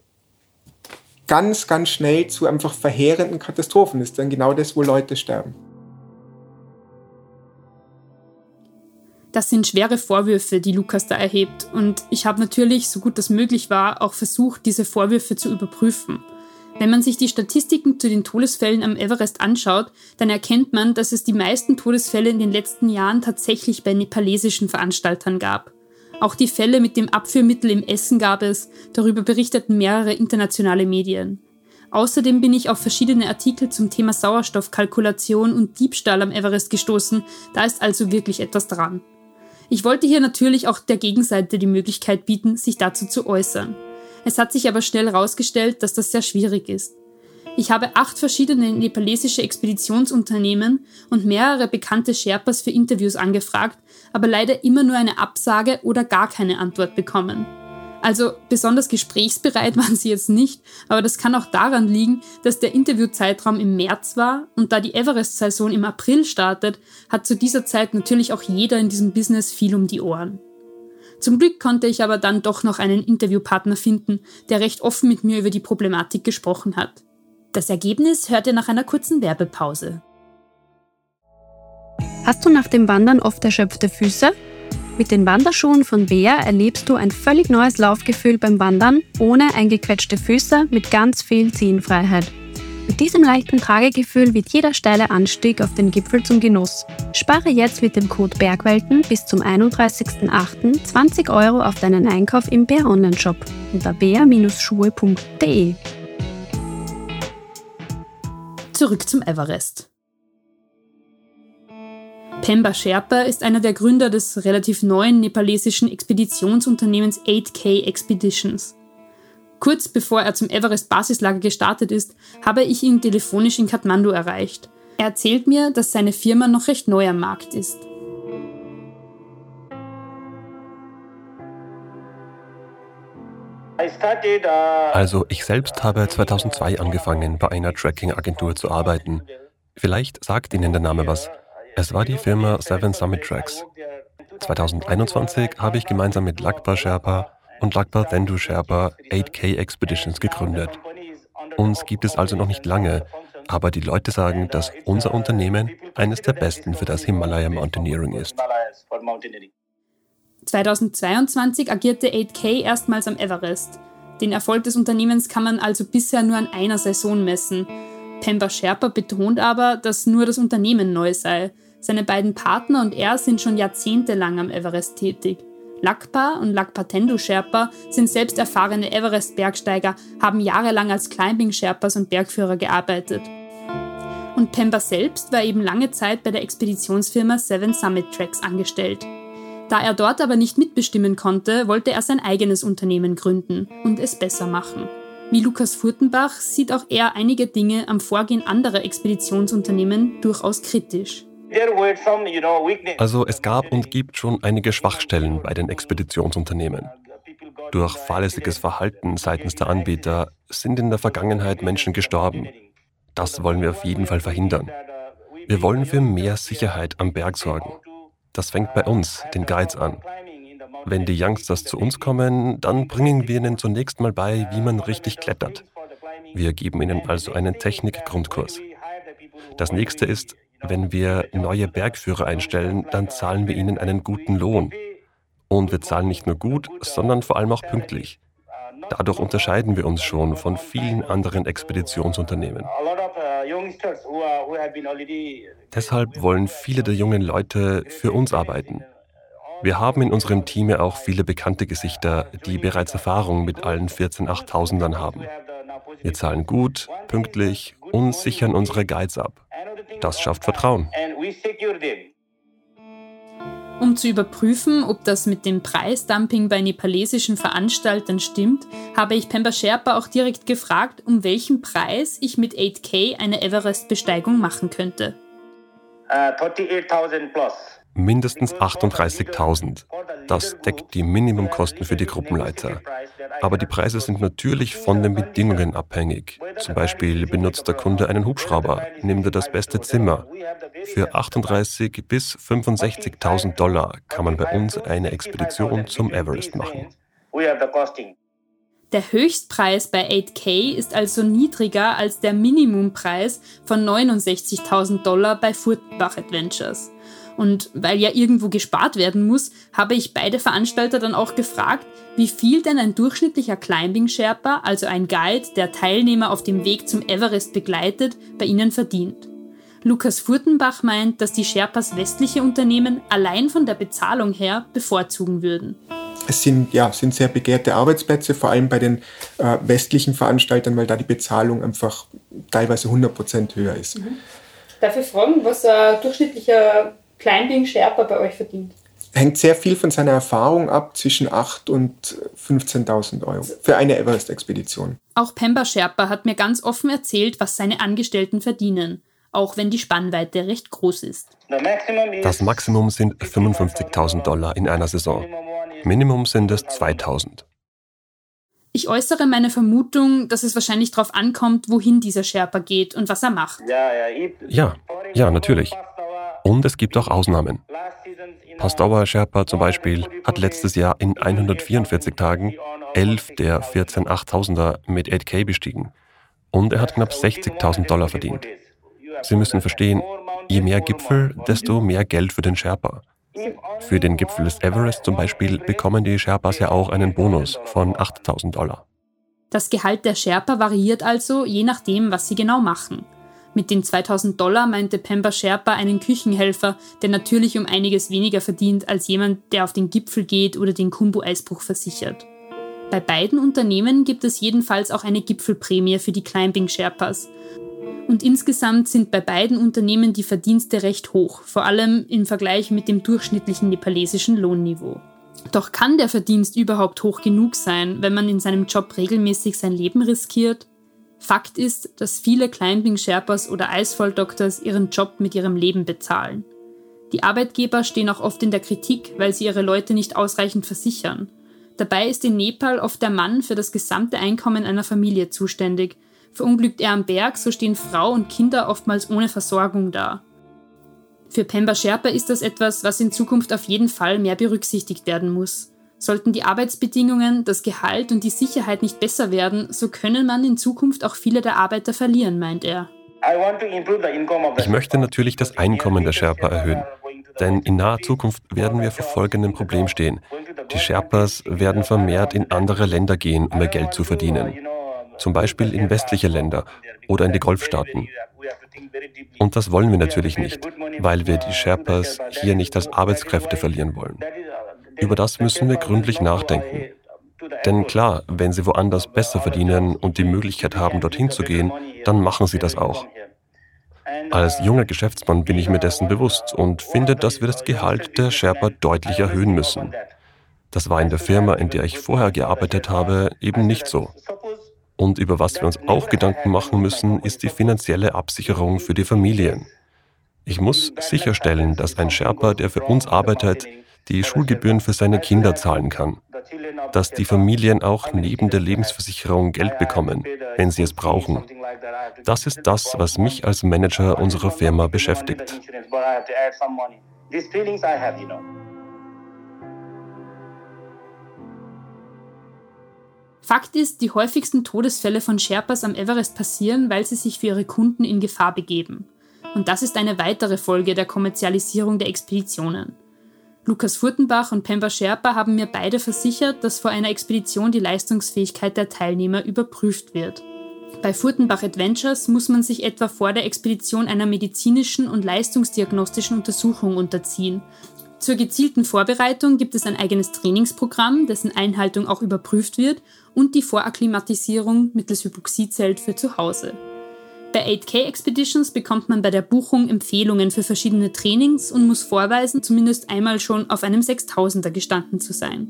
ganz, ganz schnell zu einfach verheerenden Katastrophen. Das ist dann genau das, wo Leute sterben. Das sind schwere Vorwürfe, die Lukas da erhebt. Und ich habe natürlich, so gut das möglich war, auch versucht, diese Vorwürfe zu überprüfen. Wenn man sich die Statistiken zu den Todesfällen am Everest anschaut, dann erkennt man, dass es die meisten Todesfälle in den letzten Jahren tatsächlich bei nepalesischen Veranstaltern gab. Auch die Fälle mit dem Abführmittel im Essen gab es, darüber berichteten mehrere internationale Medien. Außerdem bin ich auf verschiedene Artikel zum Thema Sauerstoffkalkulation und Diebstahl am Everest gestoßen, da ist also wirklich etwas dran. Ich wollte hier natürlich auch der Gegenseite die Möglichkeit bieten, sich dazu zu äußern. Es hat sich aber schnell herausgestellt, dass das sehr schwierig ist. Ich habe acht verschiedene nepalesische Expeditionsunternehmen und mehrere bekannte Sherpas für Interviews angefragt, aber leider immer nur eine Absage oder gar keine Antwort bekommen. Also besonders gesprächsbereit waren sie jetzt nicht, aber das kann auch daran liegen, dass der Interviewzeitraum im März war und da die Everest-Saison im April startet, hat zu dieser Zeit natürlich auch jeder in diesem Business viel um die Ohren. Zum Glück konnte ich aber dann doch noch einen Interviewpartner finden, der recht offen mit mir über die Problematik gesprochen hat. Das Ergebnis hört ihr nach einer kurzen Werbepause. Hast du nach dem Wandern oft erschöpfte Füße? Mit den Wanderschuhen von Bea erlebst du ein völlig neues Laufgefühl beim Wandern, ohne eingequetschte Füße, mit ganz viel Ziehenfreiheit. Mit diesem leichten Tragegefühl wird jeder steile Anstieg auf den Gipfel zum Genuss. Spare jetzt mit dem Code Bergwelten bis zum 31.08. 20 Euro auf deinen Einkauf im Bär Online-Shop unter bär-schuhe.de. Zurück zum Everest. Pemba Sherpa ist einer der Gründer des relativ neuen nepalesischen Expeditionsunternehmens 8K Expeditions. Kurz bevor er zum Everest-Basislager gestartet ist, habe ich ihn telefonisch in Kathmandu erreicht. Er erzählt mir, dass seine Firma noch recht neu am Markt ist. Also ich selbst habe 2002 angefangen, bei einer Tracking-Agentur zu arbeiten. Vielleicht sagt Ihnen der Name was. Es war die Firma Seven Summit Tracks. 2021 habe ich gemeinsam mit Lakbar Sherpa und Lakbar Thendu Sherpa 8K Expeditions gegründet. Uns gibt es also noch nicht lange, aber die Leute sagen, dass unser Unternehmen eines der besten für das Himalaya Mountaineering ist. 2022 agierte 8K erstmals am Everest. Den Erfolg des Unternehmens kann man also bisher nur an einer Saison messen. Pemba Sherpa betont aber, dass nur das Unternehmen neu sei. Seine beiden Partner und er sind schon jahrzehntelang am Everest tätig. Lakpa und Lakpa Tendu Sherpa sind selbst erfahrene Everest-Bergsteiger, haben jahrelang als Climbing-Sherpas und Bergführer gearbeitet. Und Pemba selbst war eben lange Zeit bei der Expeditionsfirma Seven Summit Tracks angestellt. Da er dort aber nicht mitbestimmen konnte, wollte er sein eigenes Unternehmen gründen und es besser machen. Wie Lukas Furtenbach sieht auch er einige Dinge am Vorgehen anderer Expeditionsunternehmen durchaus kritisch. Also es gab und gibt schon einige Schwachstellen bei den Expeditionsunternehmen. Durch fahrlässiges Verhalten seitens der Anbieter sind in der Vergangenheit Menschen gestorben. Das wollen wir auf jeden Fall verhindern. Wir wollen für mehr Sicherheit am Berg sorgen. Das fängt bei uns, den Guides, an. Wenn die Youngsters zu uns kommen, dann bringen wir ihnen zunächst mal bei, wie man richtig klettert. Wir geben ihnen also einen Technik-Grundkurs. Das nächste ist, wenn wir neue Bergführer einstellen, dann zahlen wir ihnen einen guten Lohn. Und wir zahlen nicht nur gut, sondern vor allem auch pünktlich. Dadurch unterscheiden wir uns schon von vielen anderen Expeditionsunternehmen. Deshalb wollen viele der jungen Leute für uns arbeiten. Wir haben in unserem Team ja auch viele bekannte Gesichter, die bereits Erfahrung mit allen 14 8000ern haben. Wir zahlen gut, pünktlich und sichern unsere Guides ab. Das schafft Vertrauen. Um zu überprüfen, ob das mit dem Preisdumping bei nepalesischen Veranstaltern stimmt, habe ich Pemba Sherpa auch direkt gefragt, um welchen Preis ich mit 8K eine Everest-Besteigung machen könnte. Uh, 38.000 plus mindestens 38.000. Das deckt die Minimumkosten für die Gruppenleiter. Aber die Preise sind natürlich von den Bedingungen abhängig. Zum Beispiel benutzt der Kunde einen Hubschrauber, nimmt er das beste Zimmer. Für 38.000 bis 65.000 Dollar kann man bei uns eine Expedition zum Everest machen. Der Höchstpreis bei 8K ist also niedriger als der Minimumpreis von 69.000 Dollar bei Furtenbach Adventures. Und weil ja irgendwo gespart werden muss, habe ich beide Veranstalter dann auch gefragt, wie viel denn ein durchschnittlicher Climbing-Sherpa, also ein Guide, der Teilnehmer auf dem Weg zum Everest begleitet, bei ihnen verdient. Lukas Furtenbach meint, dass die Sherpas westliche Unternehmen allein von der Bezahlung her bevorzugen würden. Es sind, ja, sind sehr begehrte Arbeitsplätze, vor allem bei den äh, westlichen Veranstaltern, weil da die Bezahlung einfach teilweise 100 Prozent höher ist. Mhm. Darf ich fragen, was ein durchschnittlicher Climbing Sherpa bei euch verdient? Hängt sehr viel von seiner Erfahrung ab, zwischen 8.000 und 15.000 Euro für eine Everest-Expedition. Auch Pemba Sherpa hat mir ganz offen erzählt, was seine Angestellten verdienen, auch wenn die Spannweite recht groß ist. Das Maximum sind 55.000 Dollar in einer Saison. Minimum sind es 2.000. Ich äußere meine Vermutung, dass es wahrscheinlich darauf ankommt, wohin dieser Sherpa geht und was er macht. Ja, ja, natürlich. Und es gibt auch Ausnahmen. Pastor Sherpa zum Beispiel hat letztes Jahr in 144 Tagen 11 der 14 8000er mit 8K bestiegen. Und er hat knapp 60.000 Dollar verdient. Sie müssen verstehen, je mehr Gipfel, desto mehr Geld für den Sherpa. Für den Gipfel des Everest zum Beispiel bekommen die Sherpas ja auch einen Bonus von 8000 Dollar. Das Gehalt der Sherpa variiert also je nachdem, was sie genau machen. Mit den 2000 Dollar meinte Pemba Sherpa einen Küchenhelfer, der natürlich um einiges weniger verdient als jemand, der auf den Gipfel geht oder den Kumbu-Eisbruch versichert. Bei beiden Unternehmen gibt es jedenfalls auch eine Gipfelprämie für die Climbing Sherpas. Und insgesamt sind bei beiden Unternehmen die Verdienste recht hoch, vor allem im Vergleich mit dem durchschnittlichen nepalesischen Lohnniveau. Doch kann der Verdienst überhaupt hoch genug sein, wenn man in seinem Job regelmäßig sein Leben riskiert? Fakt ist, dass viele Climbing-Sherpas oder Eisfall-Doctors ihren Job mit ihrem Leben bezahlen. Die Arbeitgeber stehen auch oft in der Kritik, weil sie ihre Leute nicht ausreichend versichern. Dabei ist in Nepal oft der Mann für das gesamte Einkommen einer Familie zuständig. Verunglückt er am Berg, so stehen Frau und Kinder oftmals ohne Versorgung da. Für Pemba Sherpa ist das etwas, was in Zukunft auf jeden Fall mehr berücksichtigt werden muss. Sollten die Arbeitsbedingungen, das Gehalt und die Sicherheit nicht besser werden, so können man in Zukunft auch viele der Arbeiter verlieren, meint er. Ich möchte natürlich das Einkommen der Sherpa erhöhen. Denn in naher Zukunft werden wir vor folgendem Problem stehen. Die Sherpas werden vermehrt in andere Länder gehen, um ihr Geld zu verdienen. Zum Beispiel in westliche Länder oder in die Golfstaaten. Und das wollen wir natürlich nicht, weil wir die Sherpas hier nicht als Arbeitskräfte verlieren wollen. Über das müssen wir gründlich nachdenken. Denn klar, wenn Sie woanders besser verdienen und die Möglichkeit haben, dorthin zu gehen, dann machen Sie das auch. Als junger Geschäftsmann bin ich mir dessen bewusst und finde, dass wir das Gehalt der Sherpa deutlich erhöhen müssen. Das war in der Firma, in der ich vorher gearbeitet habe, eben nicht so. Und über was wir uns auch Gedanken machen müssen, ist die finanzielle Absicherung für die Familien. Ich muss sicherstellen, dass ein Sherpa, der für uns arbeitet, die Schulgebühren für seine Kinder zahlen kann. Dass die Familien auch neben der Lebensversicherung Geld bekommen, wenn sie es brauchen. Das ist das, was mich als Manager unserer Firma beschäftigt. Fakt ist, die häufigsten Todesfälle von Sherpas am Everest passieren, weil sie sich für ihre Kunden in Gefahr begeben. Und das ist eine weitere Folge der Kommerzialisierung der Expeditionen. Lukas Furtenbach und Pemba Sherpa haben mir beide versichert, dass vor einer Expedition die Leistungsfähigkeit der Teilnehmer überprüft wird. Bei Furtenbach Adventures muss man sich etwa vor der Expedition einer medizinischen und leistungsdiagnostischen Untersuchung unterziehen. Zur gezielten Vorbereitung gibt es ein eigenes Trainingsprogramm, dessen Einhaltung auch überprüft wird, und die Vorakklimatisierung mittels Hypoxiezelt für zu Hause. Bei 8K Expeditions bekommt man bei der Buchung Empfehlungen für verschiedene Trainings und muss vorweisen, zumindest einmal schon auf einem 6000er gestanden zu sein.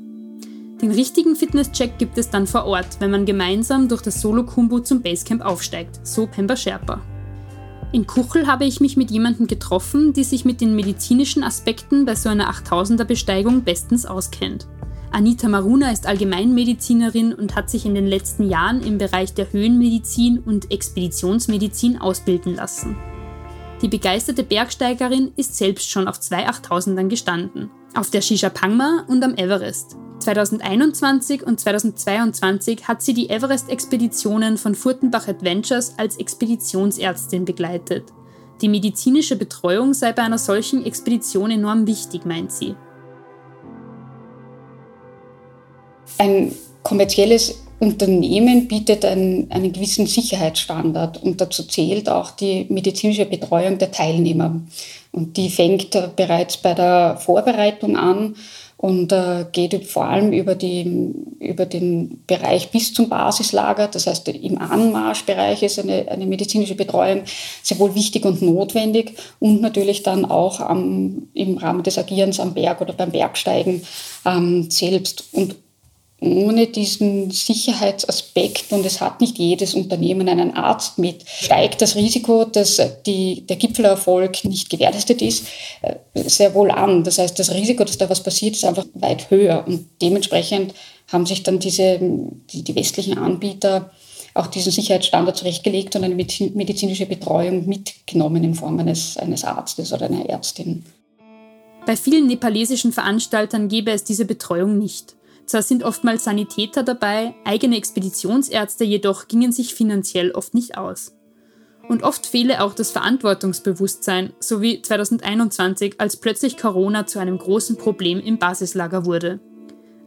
Den richtigen Fitnesscheck gibt es dann vor Ort, wenn man gemeinsam durch das Solo-Kumbu zum Basecamp aufsteigt, so Pemba Sherpa. In Kuchel habe ich mich mit jemandem getroffen, die sich mit den medizinischen Aspekten bei so einer 8000er Besteigung bestens auskennt. Anita Maruna ist Allgemeinmedizinerin und hat sich in den letzten Jahren im Bereich der Höhenmedizin und Expeditionsmedizin ausbilden lassen. Die begeisterte Bergsteigerin ist selbst schon auf zwei 8000ern gestanden, auf der Shisha Pangma und am Everest. 2021 und 2022 hat sie die Everest-Expeditionen von Furtenbach Adventures als Expeditionsärztin begleitet. Die medizinische Betreuung sei bei einer solchen Expedition enorm wichtig, meint sie. Ein kommerzielles Unternehmen bietet einen, einen gewissen Sicherheitsstandard und dazu zählt auch die medizinische Betreuung der Teilnehmer. Und die fängt bereits bei der Vorbereitung an und äh, geht vor allem über, die, über den Bereich bis zum Basislager. Das heißt, im Anmarschbereich ist eine, eine medizinische Betreuung sehr wohl wichtig und notwendig und natürlich dann auch am, im Rahmen des Agierens am Berg oder beim Bergsteigen ähm, selbst. Und ohne diesen Sicherheitsaspekt, und es hat nicht jedes Unternehmen einen Arzt mit, steigt das Risiko, dass die, der Gipfelerfolg nicht gewährleistet ist, äh, sehr wohl an. Das heißt, das Risiko, dass da was passiert, ist einfach weit höher. Und dementsprechend haben sich dann diese, die, die westlichen Anbieter auch diesen Sicherheitsstandard zurechtgelegt und eine medizinische Betreuung mitgenommen in Form eines, eines Arztes oder einer Ärztin. Bei vielen nepalesischen Veranstaltern gäbe es diese Betreuung nicht. Zwar sind oftmals Sanitäter dabei, eigene Expeditionsärzte jedoch gingen sich finanziell oft nicht aus. Und oft fehle auch das Verantwortungsbewusstsein, so wie 2021, als plötzlich Corona zu einem großen Problem im Basislager wurde.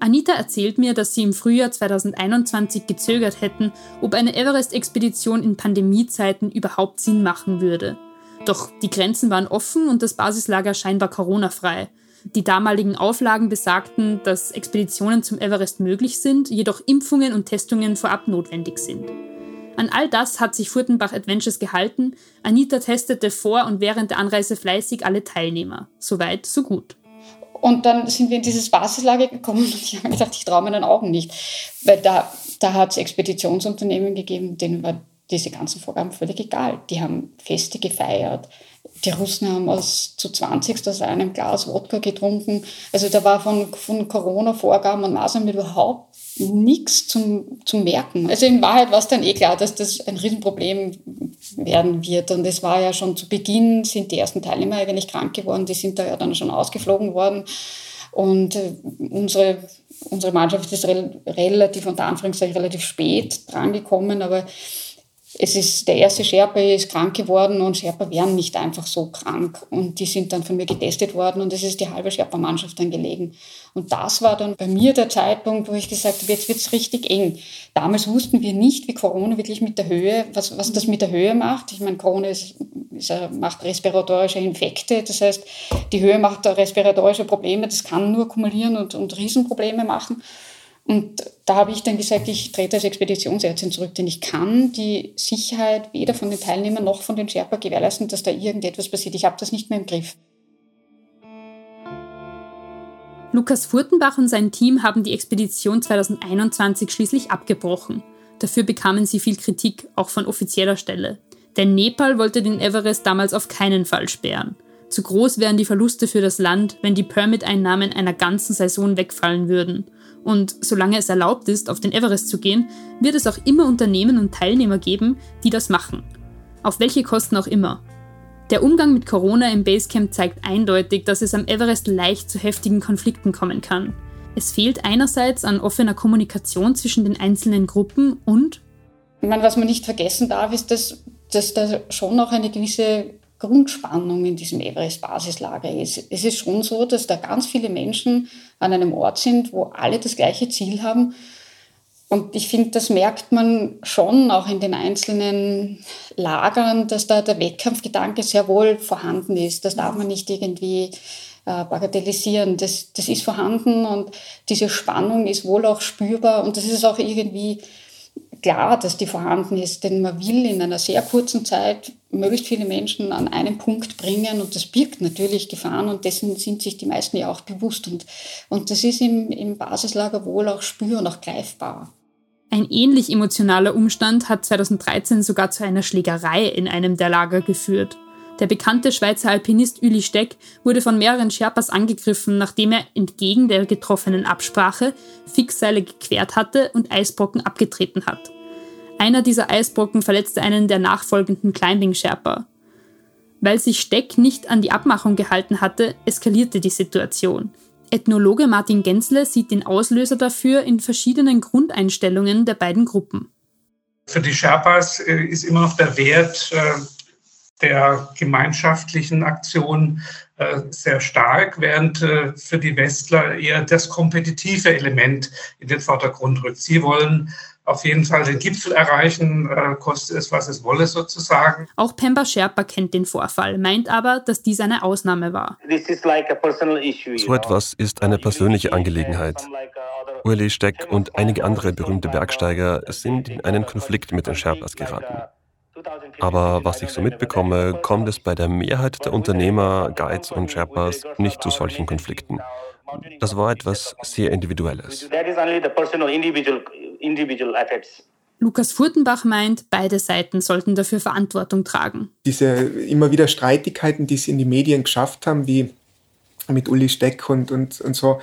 Anita erzählt mir, dass sie im Frühjahr 2021 gezögert hätten, ob eine Everest-Expedition in Pandemiezeiten überhaupt Sinn machen würde. Doch die Grenzen waren offen und das Basislager scheinbar Corona-frei. Die damaligen Auflagen besagten, dass Expeditionen zum Everest möglich sind, jedoch Impfungen und Testungen vorab notwendig sind. An all das hat sich Furtenbach Adventures gehalten. Anita testete vor und während der Anreise fleißig alle Teilnehmer. Soweit, so gut. Und dann sind wir in dieses Basislager gekommen und ich habe gedacht, ich traue meinen Augen nicht. Weil da, da hat es Expeditionsunternehmen gegeben, denen war diese ganzen Vorgaben völlig egal. Die haben Feste gefeiert, die Russen haben aus zu 20 aus einem Glas Wodka getrunken. Also da war von, von Corona-Vorgaben und Maßnahmen überhaupt nichts zum, zum Merken. Also in Wahrheit war es dann eh klar, dass das ein Riesenproblem werden wird. Und es war ja schon zu Beginn, sind die ersten Teilnehmer eigentlich krank geworden, die sind da ja dann schon ausgeflogen worden. Und äh, unsere, unsere Mannschaft ist relativ, unter Anführungszeichen, relativ spät drangekommen, aber es ist, der erste Sherpa ist krank geworden und Sherpa wären nicht einfach so krank. Und die sind dann von mir getestet worden und es ist die halbe Sherpa-Mannschaft dann gelegen. Und das war dann bei mir der Zeitpunkt, wo ich gesagt habe, jetzt wird es richtig eng. Damals wussten wir nicht, wie Corona wirklich mit der Höhe, was, was das mit der Höhe macht. Ich meine, Corona ist, ist, macht respiratorische Infekte, das heißt, die Höhe macht respiratorische Probleme, das kann nur kumulieren und, und Riesenprobleme machen. Und da habe ich dann gesagt, ich trete als Expeditionsärztin zurück, denn ich kann die Sicherheit weder von den Teilnehmern noch von den Sherpa gewährleisten, dass da irgendetwas passiert. Ich habe das nicht mehr im Griff. Lukas Furtenbach und sein Team haben die Expedition 2021 schließlich abgebrochen. Dafür bekamen sie viel Kritik, auch von offizieller Stelle. Denn Nepal wollte den Everest damals auf keinen Fall sperren. Zu groß wären die Verluste für das Land, wenn die Permit-Einnahmen einer ganzen Saison wegfallen würden. Und solange es erlaubt ist, auf den Everest zu gehen, wird es auch immer Unternehmen und Teilnehmer geben, die das machen. Auf welche Kosten auch immer. Der Umgang mit Corona im Basecamp zeigt eindeutig, dass es am Everest leicht zu heftigen Konflikten kommen kann. Es fehlt einerseits an offener Kommunikation zwischen den einzelnen Gruppen und ich meine, was man nicht vergessen darf, ist, dass, dass da schon noch eine gewisse Grundspannung in diesem Everest-Basislager ist. Es ist schon so, dass da ganz viele Menschen an einem Ort sind, wo alle das gleiche Ziel haben. Und ich finde, das merkt man schon auch in den einzelnen Lagern, dass da der Wettkampfgedanke sehr wohl vorhanden ist. Das darf man nicht irgendwie äh, bagatellisieren. Das, das ist vorhanden und diese Spannung ist wohl auch spürbar und das ist auch irgendwie klar, dass die vorhanden ist, denn man will in einer sehr kurzen Zeit möglichst viele Menschen an einen Punkt bringen und das birgt natürlich Gefahren und dessen sind sich die meisten ja auch bewusst und, und das ist im, im Basislager wohl auch spür- und auch greifbar. Ein ähnlich emotionaler Umstand hat 2013 sogar zu einer Schlägerei in einem der Lager geführt. Der bekannte Schweizer Alpinist Uli Steck wurde von mehreren Sherpas angegriffen, nachdem er entgegen der getroffenen Absprache Fixseile gequert hatte und Eisbrocken abgetreten hat. Einer dieser Eisbrocken verletzte einen der nachfolgenden Climbing Sherpa. Weil sich Steck nicht an die Abmachung gehalten hatte, eskalierte die Situation. Ethnologe Martin Gensle sieht den Auslöser dafür in verschiedenen Grundeinstellungen der beiden Gruppen. Für die Sherpas äh, ist immer noch der Wert äh, der gemeinschaftlichen Aktion äh, sehr stark, während äh, für die Westler eher das kompetitive Element in den Vordergrund rückt. Sie wollen auf jeden Fall den Gipfel erreichen, äh, koste es, was es wolle sozusagen. Auch Pemba Sherpa kennt den Vorfall, meint aber, dass dies eine Ausnahme war. So etwas ist eine persönliche Angelegenheit. Uli Steck und einige andere berühmte Bergsteiger sind in einen Konflikt mit den Sherpas geraten. Aber was ich so mitbekomme, kommt es bei der Mehrheit der Unternehmer, Guides und Sherpas nicht zu solchen Konflikten. Das war etwas sehr Individuelles. Lukas Furtenbach meint, beide Seiten sollten dafür Verantwortung tragen. Diese immer wieder Streitigkeiten, die sie in die Medien geschafft haben, wie mit Uli Steck und, und, und so,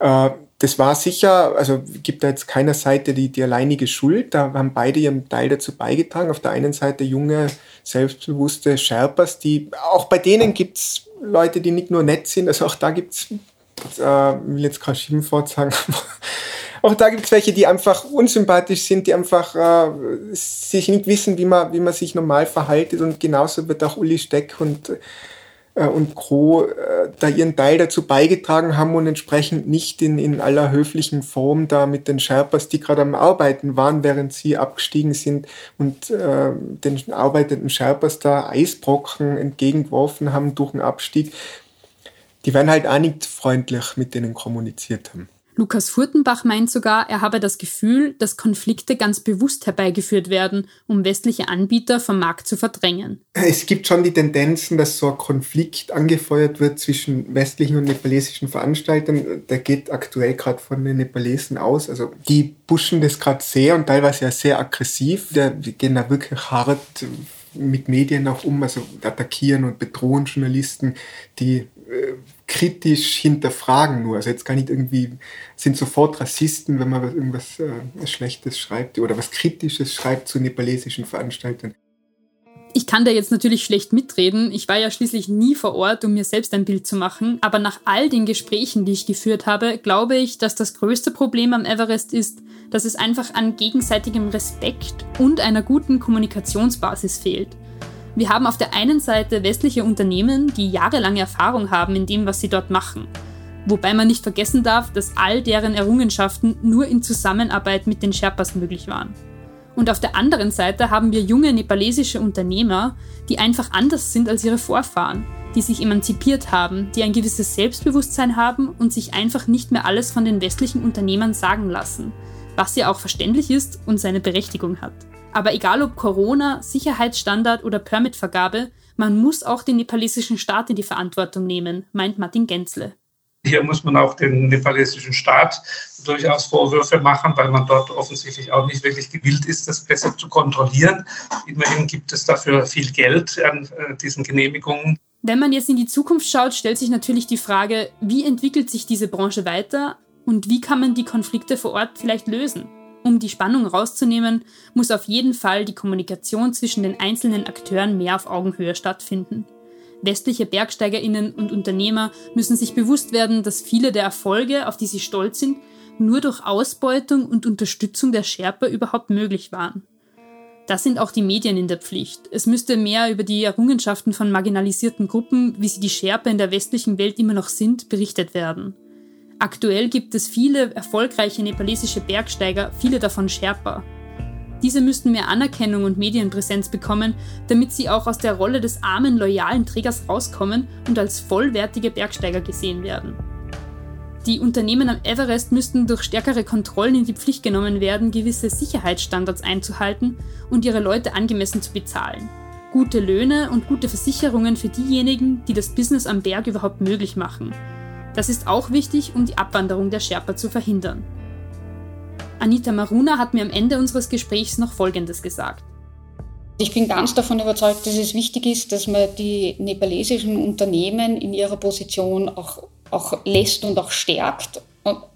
äh, das war sicher, also gibt da jetzt keiner Seite die, die alleinige Schuld. Da haben beide ihren Teil dazu beigetragen. Auf der einen Seite junge, selbstbewusste Sherpas, die auch bei denen gibt es Leute, die nicht nur nett sind, also auch da gibt es, äh, will jetzt kein Schimpfwort sagen, auch da gibt es welche, die einfach unsympathisch sind, die einfach äh, sich nicht wissen, wie man, wie man sich normal verhaltet. Und genauso wird auch Uli Steck und und Co. Äh, da ihren Teil dazu beigetragen haben und entsprechend nicht in, in aller höflichen Form da mit den Sherpas, die gerade am Arbeiten waren, während sie abgestiegen sind und äh, den arbeitenden Sherpas da Eisbrocken entgegengeworfen haben durch den Abstieg. Die werden halt auch nicht freundlich mit denen kommuniziert haben. Lukas Furtenbach meint sogar, er habe das Gefühl, dass Konflikte ganz bewusst herbeigeführt werden, um westliche Anbieter vom Markt zu verdrängen. Es gibt schon die Tendenzen, dass so ein Konflikt angefeuert wird zwischen westlichen und nepalesischen Veranstaltern. Der geht aktuell gerade von den Nepalesen aus. Also die pushen das gerade sehr und teilweise ja sehr aggressiv. Die gehen da wirklich hart mit Medien auch um, also attackieren und bedrohen Journalisten, die äh, kritisch hinterfragen nur. Also jetzt gar nicht irgendwie, sind sofort Rassisten, wenn man irgendwas äh, Schlechtes schreibt oder was Kritisches schreibt zu nepalesischen Veranstaltern. Ich kann da jetzt natürlich schlecht mitreden. Ich war ja schließlich nie vor Ort, um mir selbst ein Bild zu machen. Aber nach all den Gesprächen, die ich geführt habe, glaube ich, dass das größte Problem am Everest ist, dass es einfach an gegenseitigem Respekt und einer guten Kommunikationsbasis fehlt. Wir haben auf der einen Seite westliche Unternehmen, die jahrelange Erfahrung haben in dem, was sie dort machen. Wobei man nicht vergessen darf, dass all deren Errungenschaften nur in Zusammenarbeit mit den Sherpas möglich waren. Und auf der anderen Seite haben wir junge nepalesische Unternehmer, die einfach anders sind als ihre Vorfahren, die sich emanzipiert haben, die ein gewisses Selbstbewusstsein haben und sich einfach nicht mehr alles von den westlichen Unternehmern sagen lassen, was ja auch verständlich ist und seine Berechtigung hat. Aber egal ob Corona, Sicherheitsstandard oder Permitvergabe, man muss auch den nepalesischen Staat in die Verantwortung nehmen, meint Martin Gensle. Hier muss man auch den nepalesischen Staat durchaus Vorwürfe machen, weil man dort offensichtlich auch nicht wirklich gewillt ist, das besser zu kontrollieren. Immerhin gibt es dafür viel Geld an äh, diesen Genehmigungen. Wenn man jetzt in die Zukunft schaut, stellt sich natürlich die Frage, wie entwickelt sich diese Branche weiter und wie kann man die Konflikte vor Ort vielleicht lösen? Um die Spannung rauszunehmen, muss auf jeden Fall die Kommunikation zwischen den einzelnen Akteuren mehr auf Augenhöhe stattfinden. Westliche Bergsteigerinnen und Unternehmer müssen sich bewusst werden, dass viele der Erfolge, auf die sie stolz sind, nur durch Ausbeutung und Unterstützung der Sherpa überhaupt möglich waren. Da sind auch die Medien in der Pflicht. Es müsste mehr über die Errungenschaften von marginalisierten Gruppen, wie sie die Sherpa in der westlichen Welt immer noch sind, berichtet werden. Aktuell gibt es viele erfolgreiche nepalesische Bergsteiger, viele davon Sherpa. Diese müssten mehr Anerkennung und Medienpräsenz bekommen, damit sie auch aus der Rolle des armen, loyalen Trägers rauskommen und als vollwertige Bergsteiger gesehen werden. Die Unternehmen am Everest müssten durch stärkere Kontrollen in die Pflicht genommen werden, gewisse Sicherheitsstandards einzuhalten und ihre Leute angemessen zu bezahlen. Gute Löhne und gute Versicherungen für diejenigen, die das Business am Berg überhaupt möglich machen. Das ist auch wichtig, um die Abwanderung der Sherpa zu verhindern. Anita Maruna hat mir am Ende unseres Gesprächs noch Folgendes gesagt. Ich bin ganz davon überzeugt, dass es wichtig ist, dass man die nepalesischen Unternehmen in ihrer Position auch auch lässt und auch stärkt.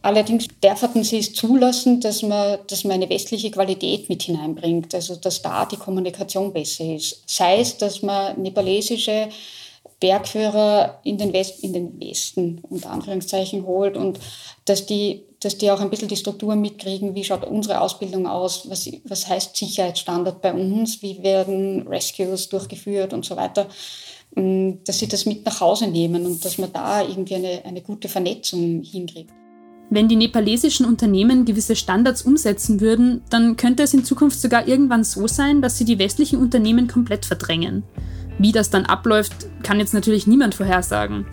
Allerdings dürfen sie es zulassen, dass man, dass man eine westliche Qualität mit hineinbringt, also dass da die Kommunikation besser ist. Sei es, dass man nepalesische Bergführer in den, West, in den Westen unter Anführungszeichen holt und dass die, dass die auch ein bisschen die Struktur mitkriegen, wie schaut unsere Ausbildung aus, was, was heißt Sicherheitsstandard bei uns, wie werden Rescues durchgeführt und so weiter. Ähm, dass sie das mit nach Hause nehmen und dass man da irgendwie eine, eine gute Vernetzung hinkriegt. Wenn die nepalesischen Unternehmen gewisse Standards umsetzen würden, dann könnte es in Zukunft sogar irgendwann so sein, dass sie die westlichen Unternehmen komplett verdrängen. Wie das dann abläuft, kann jetzt natürlich niemand vorhersagen.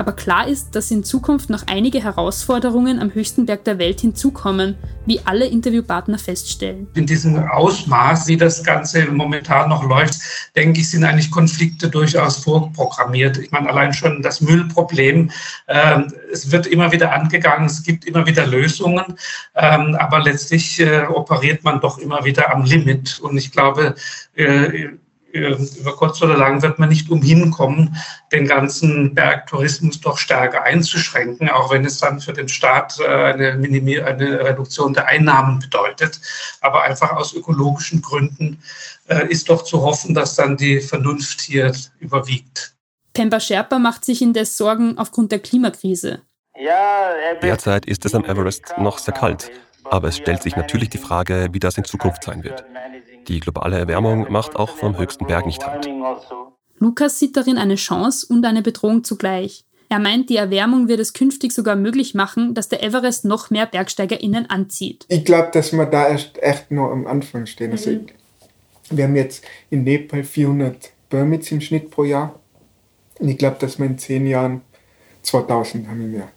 Aber klar ist, dass in Zukunft noch einige Herausforderungen am höchsten Berg der Welt hinzukommen, wie alle Interviewpartner feststellen. In diesem Ausmaß, wie das Ganze momentan noch läuft, denke ich, sind eigentlich Konflikte durchaus vorprogrammiert. Ich meine, allein schon das Müllproblem, äh, es wird immer wieder angegangen, es gibt immer wieder Lösungen, ähm, aber letztlich äh, operiert man doch immer wieder am Limit. Und ich glaube, äh, über kurz oder lang wird man nicht umhin kommen, den ganzen Bergtourismus doch stärker einzuschränken, auch wenn es dann für den Staat äh, eine, eine Reduktion der Einnahmen bedeutet. Aber einfach aus ökologischen Gründen äh, ist doch zu hoffen, dass dann die Vernunft hier überwiegt. Pemba Sherpa macht sich indes Sorgen aufgrund der Klimakrise. Derzeit ist es am Everest noch sehr kalt, aber es stellt sich natürlich die Frage, wie das in Zukunft sein wird. Die globale Erwärmung macht auch vom höchsten Berg nicht halt. Lukas sieht darin eine Chance und eine Bedrohung zugleich. Er meint, die Erwärmung wird es künftig sogar möglich machen, dass der Everest noch mehr BergsteigerInnen anzieht. Ich glaube, dass wir da erst echt noch am Anfang stehen. Also, mhm. wir haben jetzt in Nepal 400 Permits im Schnitt pro Jahr. Und ich glaube, dass wir in zehn Jahren 2000 haben wir mehr.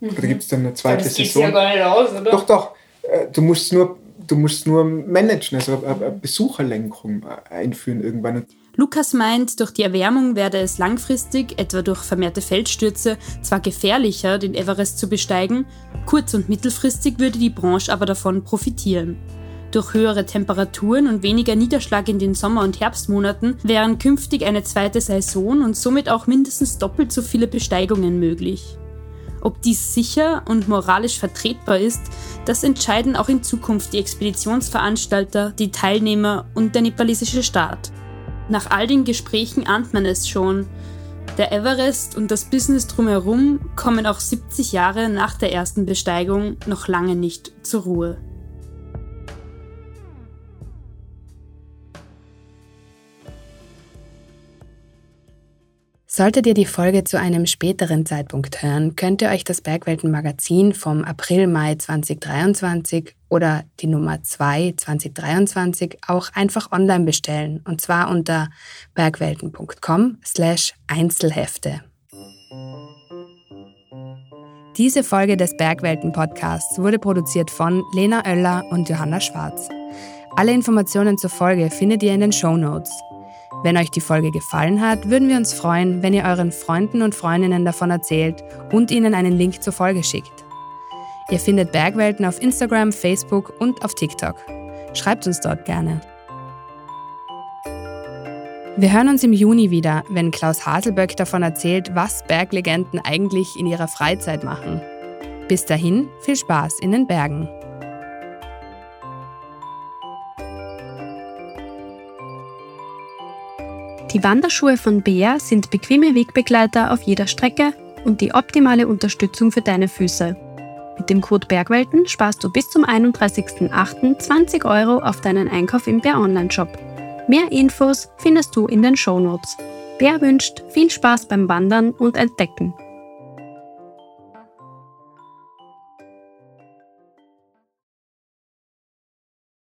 Mhm. Oder gibt es dann eine zweite das Saison? Das ja gar nicht aus, oder? Doch, doch. Äh, du musst nur du musst nur managen, also eine Besucherlenkung einführen irgendwann. Lukas meint, durch die Erwärmung werde es langfristig, etwa durch vermehrte Feldstürze, zwar gefährlicher, den Everest zu besteigen, kurz- und mittelfristig würde die Branche aber davon profitieren. Durch höhere Temperaturen und weniger Niederschlag in den Sommer- und Herbstmonaten wären künftig eine zweite Saison und somit auch mindestens doppelt so viele Besteigungen möglich. Ob dies sicher und moralisch vertretbar ist, das entscheiden auch in Zukunft die Expeditionsveranstalter, die Teilnehmer und der nepalesische Staat. Nach all den Gesprächen ahnt man es schon. Der Everest und das Business drumherum kommen auch 70 Jahre nach der ersten Besteigung noch lange nicht zur Ruhe. Solltet ihr die Folge zu einem späteren Zeitpunkt hören, könnt ihr euch das Bergwelten-Magazin vom April-Mai 2023 oder die Nummer 2 2023 auch einfach online bestellen und zwar unter bergwelten.com slash Einzelhefte. Diese Folge des Bergwelten-Podcasts wurde produziert von Lena Oeller und Johanna Schwarz. Alle Informationen zur Folge findet ihr in den Show Notes. Wenn euch die Folge gefallen hat, würden wir uns freuen, wenn ihr euren Freunden und Freundinnen davon erzählt und ihnen einen Link zur Folge schickt. Ihr findet Bergwelten auf Instagram, Facebook und auf TikTok. Schreibt uns dort gerne. Wir hören uns im Juni wieder, wenn Klaus Haselböck davon erzählt, was Berglegenden eigentlich in ihrer Freizeit machen. Bis dahin, viel Spaß in den Bergen. Die Wanderschuhe von Bea sind bequeme Wegbegleiter auf jeder Strecke und die optimale Unterstützung für deine Füße. Mit dem Code Bergwelten sparst du bis zum 31.08. 20 Euro auf deinen Einkauf im Bär Online-Shop. Mehr Infos findest du in den Shownotes. Bär wünscht viel Spaß beim Wandern und Entdecken.